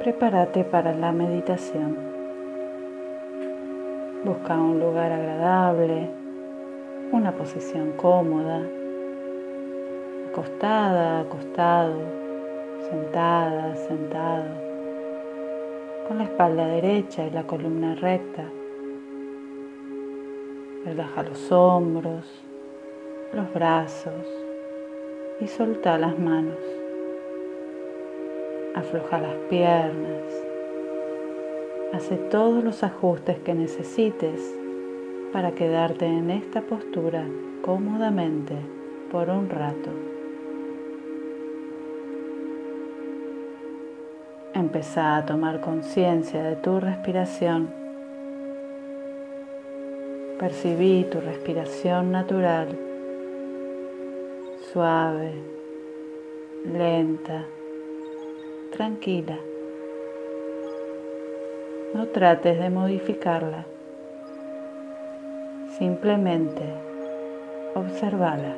prepárate para la meditación. Busca un lugar agradable, una posición cómoda, acostada, acostado, sentada, sentado, con la espalda derecha y la columna recta. Relaja los hombros, los brazos y solta las manos. Afloja las piernas. Hace todos los ajustes que necesites para quedarte en esta postura cómodamente por un rato. Empezá a tomar conciencia de tu respiración. Percibí tu respiración natural, suave, lenta tranquila. No trates de modificarla. Simplemente observala.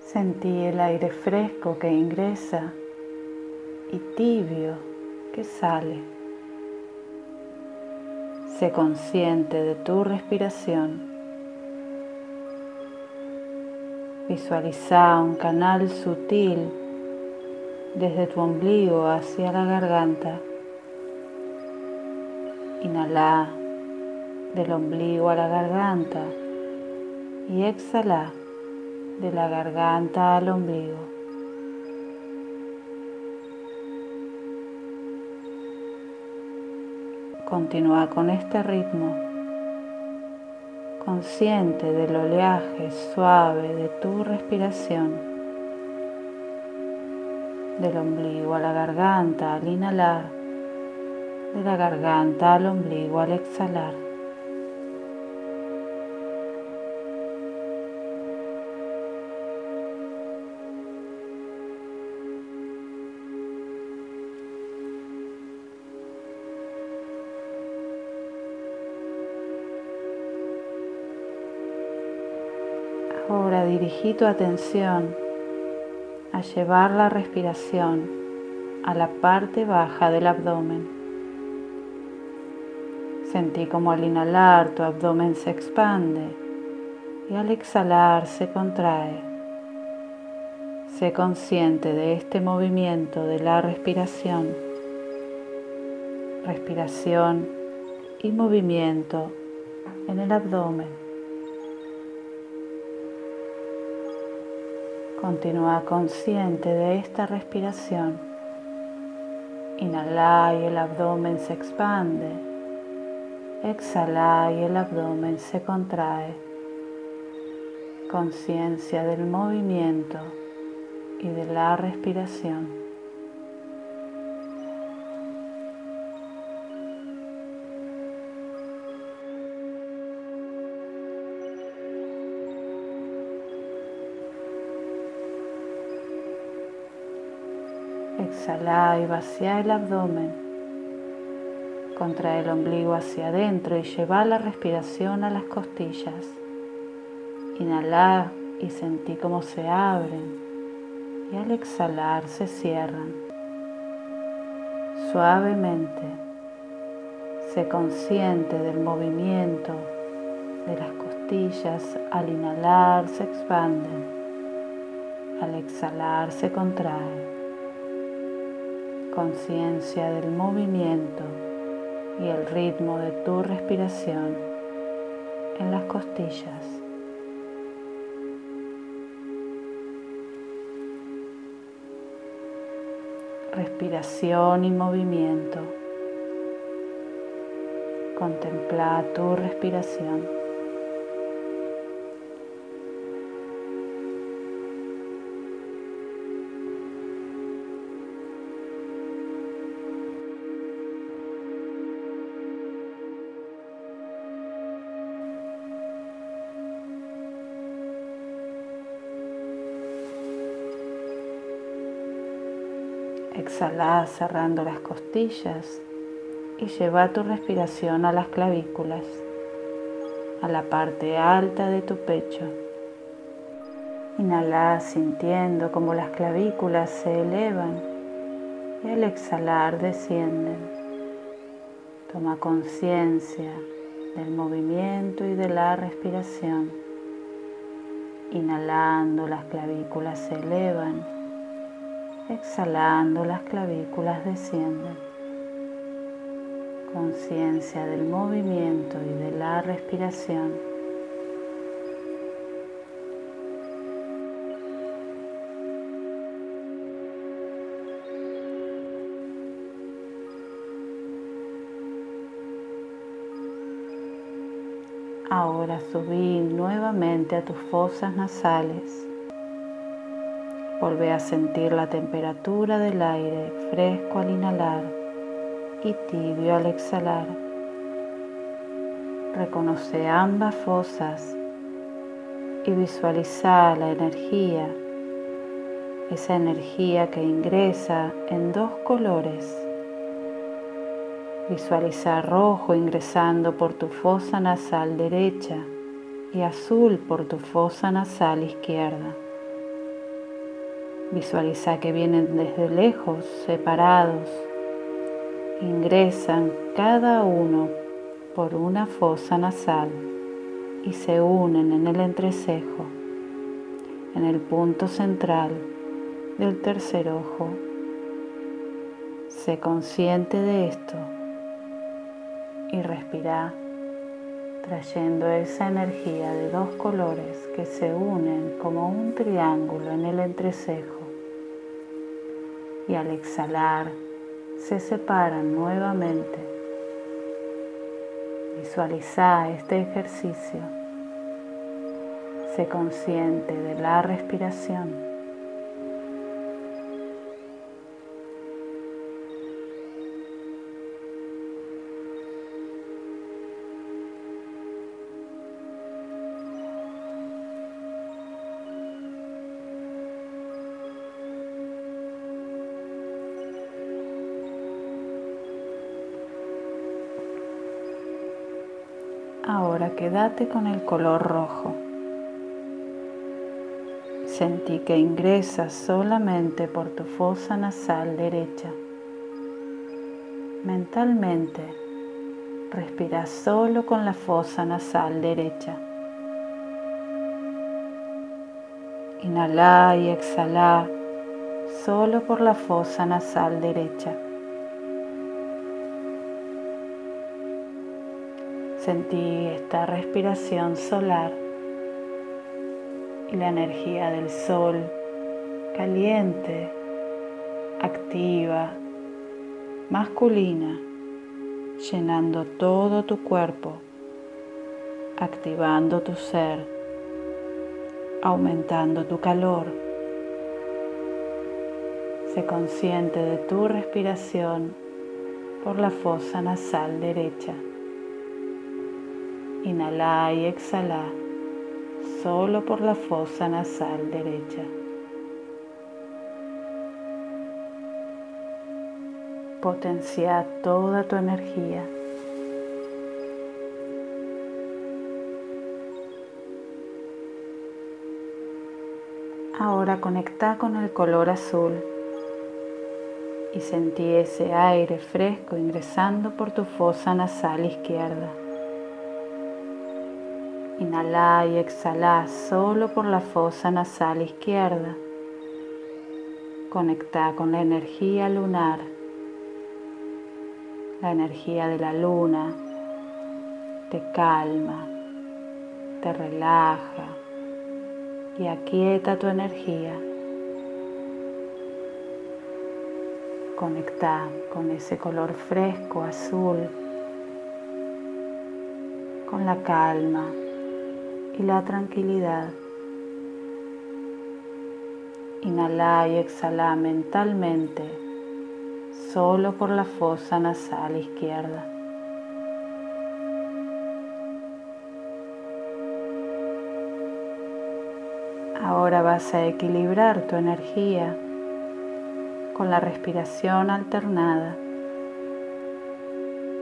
Sentí el aire fresco que ingresa y tibio que sale. Sé consciente de tu respiración Visualiza un canal sutil desde tu ombligo hacia la garganta. Inhala del ombligo a la garganta y exhala de la garganta al ombligo. Continúa con este ritmo consciente del oleaje suave de tu respiración, del ombligo a la garganta al inhalar, de la garganta al ombligo al exhalar. Dirigí tu atención a llevar la respiración a la parte baja del abdomen. Sentí como al inhalar tu abdomen se expande y al exhalar se contrae. Sé consciente de este movimiento de la respiración. Respiración y movimiento en el abdomen. Continúa consciente de esta respiración. Inhala y el abdomen se expande. Exhala y el abdomen se contrae. Conciencia del movimiento y de la respiración. Exhala y vacía el abdomen. Contrae el ombligo hacia adentro y lleva la respiración a las costillas. Inhala y sentí cómo se abren y al exhalar se cierran. Suavemente, sé consciente del movimiento de las costillas. Al inhalar se expanden, al exhalar se contraen conciencia del movimiento y el ritmo de tu respiración en las costillas. Respiración y movimiento. Contempla tu respiración. Exhala cerrando las costillas y lleva tu respiración a las clavículas, a la parte alta de tu pecho. Inhala sintiendo como las clavículas se elevan y al exhalar descienden. Toma conciencia del movimiento y de la respiración. Inhalando las clavículas se elevan, exhalando las clavículas descienden. Conciencia del movimiento y de la respiración. Ahora subir nuevamente a tus fosas nasales. Volve a sentir la temperatura del aire fresco al inhalar y tibio al exhalar. Reconoce ambas fosas y visualiza la energía, esa energía que ingresa en dos colores Visualiza rojo ingresando por tu fosa nasal derecha y azul por tu fosa nasal izquierda. Visualiza que vienen desde lejos, separados. Ingresan cada uno por una fosa nasal y se unen en el entrecejo, en el punto central del tercer ojo. Sé consciente de esto y respira trayendo esa energía de dos colores que se unen como un triángulo en el entrecejo y al exhalar se separan nuevamente. Visualiza este ejercicio. Sé consciente de la respiración. Quédate con el color rojo. Sentí que ingresa solamente por tu fosa nasal derecha. Mentalmente, respira solo con la fosa nasal derecha. Inhala y exhala solo por la fosa nasal derecha. Sentí esta respiración solar y la energía del sol caliente, activa, masculina, llenando todo tu cuerpo, activando tu ser, aumentando tu calor. Sé consciente de tu respiración por la fosa nasal derecha. Inhala y exhala solo por la fosa nasal derecha. Potencia toda tu energía. Ahora conecta con el color azul y sentí ese aire fresco ingresando por tu fosa nasal izquierda. Inhala y exhala solo por la fosa nasal izquierda. Conecta con la energía lunar, la energía de la luna. Te calma, te relaja y aquieta tu energía. Conecta con ese color fresco azul, con la calma y la tranquilidad. Inhala y exhala mentalmente solo por la fosa nasal izquierda. Ahora vas a equilibrar tu energía con la respiración alternada.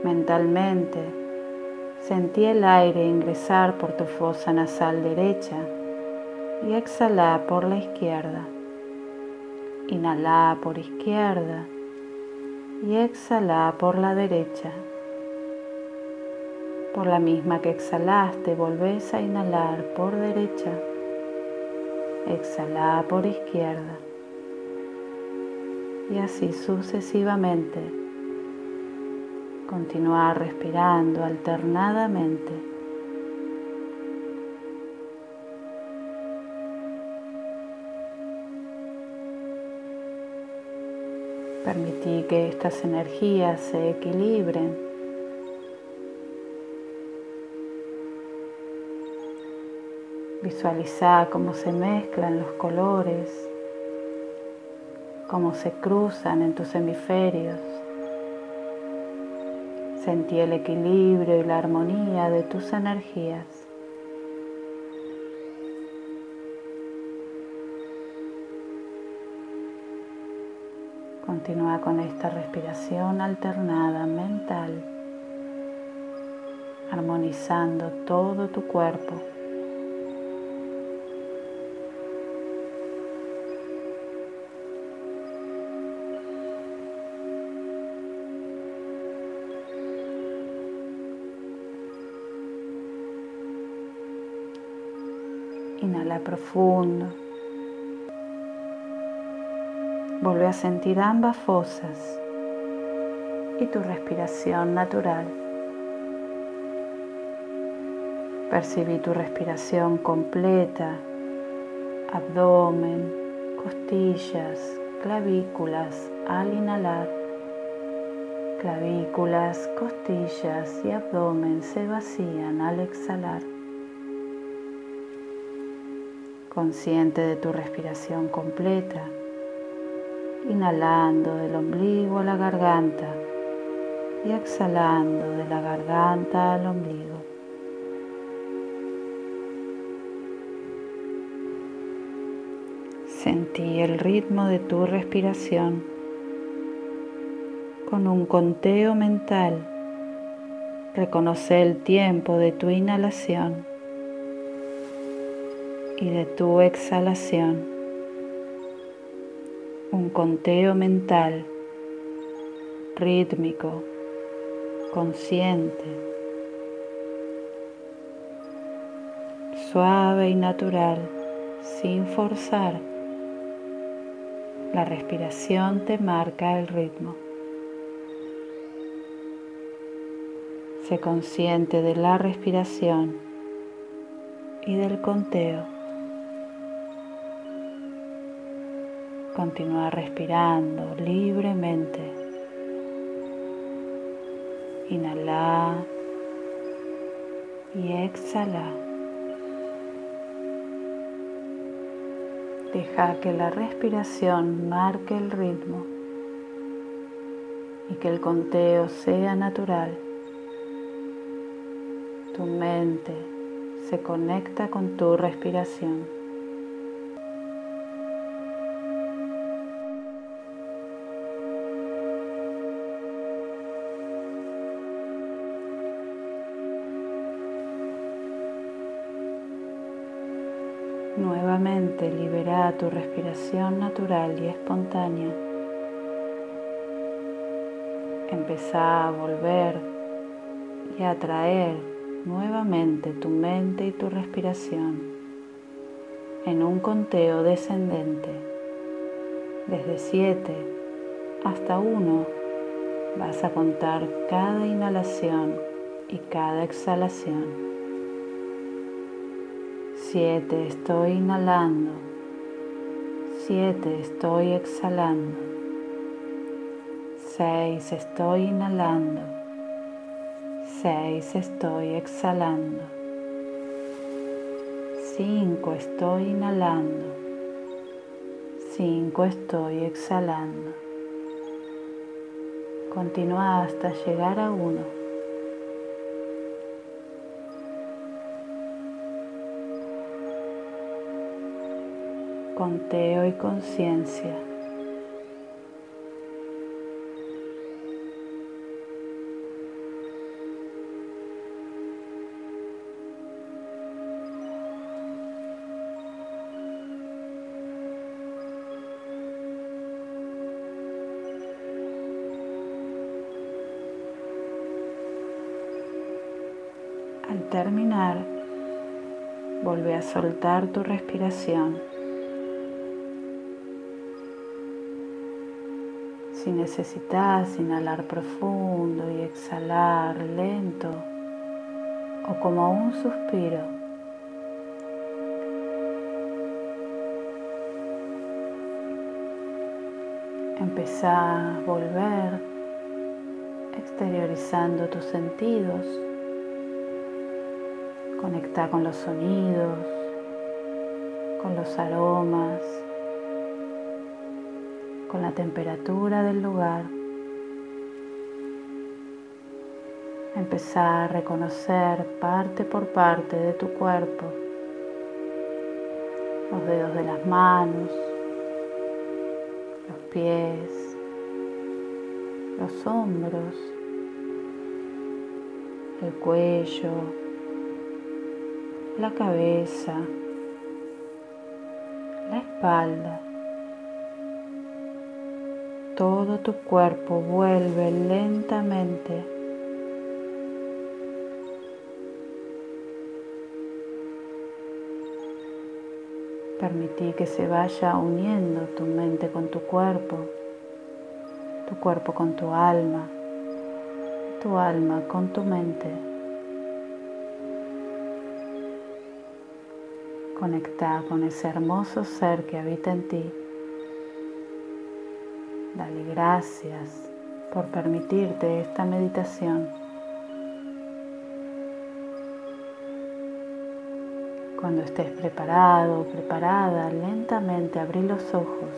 Mentalmente Sentí el aire ingresar por tu fosa nasal derecha y exhala por la izquierda. Inhala por izquierda y exhala por la derecha. Por la misma que exhalaste, volvés a inhalar por derecha. Exhala por izquierda. Y así sucesivamente. Continúa respirando alternadamente. Permití que estas energías se equilibren Visualiza cómo se mezclan los colores, cómo se cruzan en tus hemisferios. Sentí el equilibrio y la armonía de tus energías. Continúa con esta respiración alternada mental, armonizando todo tu cuerpo. Inhala profundo. Vuelve a sentir ambas fosas y tu respiración natural. Percibí tu respiración completa, abdomen, costillas, clavículas al inhalar. Clavículas, costillas y abdomen se vacían al exhalar consciente de tu respiración completa, inhalando del ombligo a la garganta y exhalando de la garganta al ombligo. Sentí el ritmo de tu respiración con un conteo mental. Reconoce el tiempo de tu inhalación y de tu exhalación. Un conteo mental, rítmico, consciente, suave y natural, sin forzar. La respiración te marca el ritmo. Sé consciente de la respiración y del conteo. Continúa respirando libremente. Inhala y exhala. Deja que la respiración marque el ritmo y que el conteo sea natural. Tu mente se conecta con tu respiración. Nuevamente libera tu respiración natural y espontánea. Empezá a volver y a atraer nuevamente tu mente y tu respiración en un conteo descendente. Desde 7 hasta 1 vas a contar cada inhalación y cada exhalación. 7 estoy inhalando, 7 estoy exhalando, 6 estoy inhalando, 6 estoy exhalando, 5 estoy inhalando, 5 estoy exhalando. Continúa hasta llegar a 1. conteo y conciencia. Al terminar, vuelve a soltar tu respiración. Si necesitas inhalar profundo y exhalar lento o como un suspiro, empezá a volver exteriorizando tus sentidos. Conecta con los sonidos, con los aromas, con la temperatura del lugar. Empezar a reconocer parte por parte de tu cuerpo, los dedos de las manos, los pies, los hombros, el cuello, la cabeza, la espalda. Todo tu cuerpo vuelve lentamente Permití que se vaya uniendo tu mente con tu cuerpo tu cuerpo con tu alma, tu alma con tu mente. Conecta con ese hermoso ser que habita en ti. Dale gracias por permitirte esta meditación. Cuando estés preparado o preparada, lentamente abrí los ojos.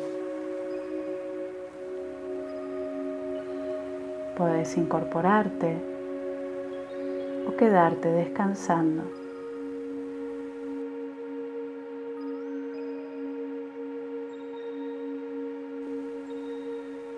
Puedes incorporarte o quedarte descansando.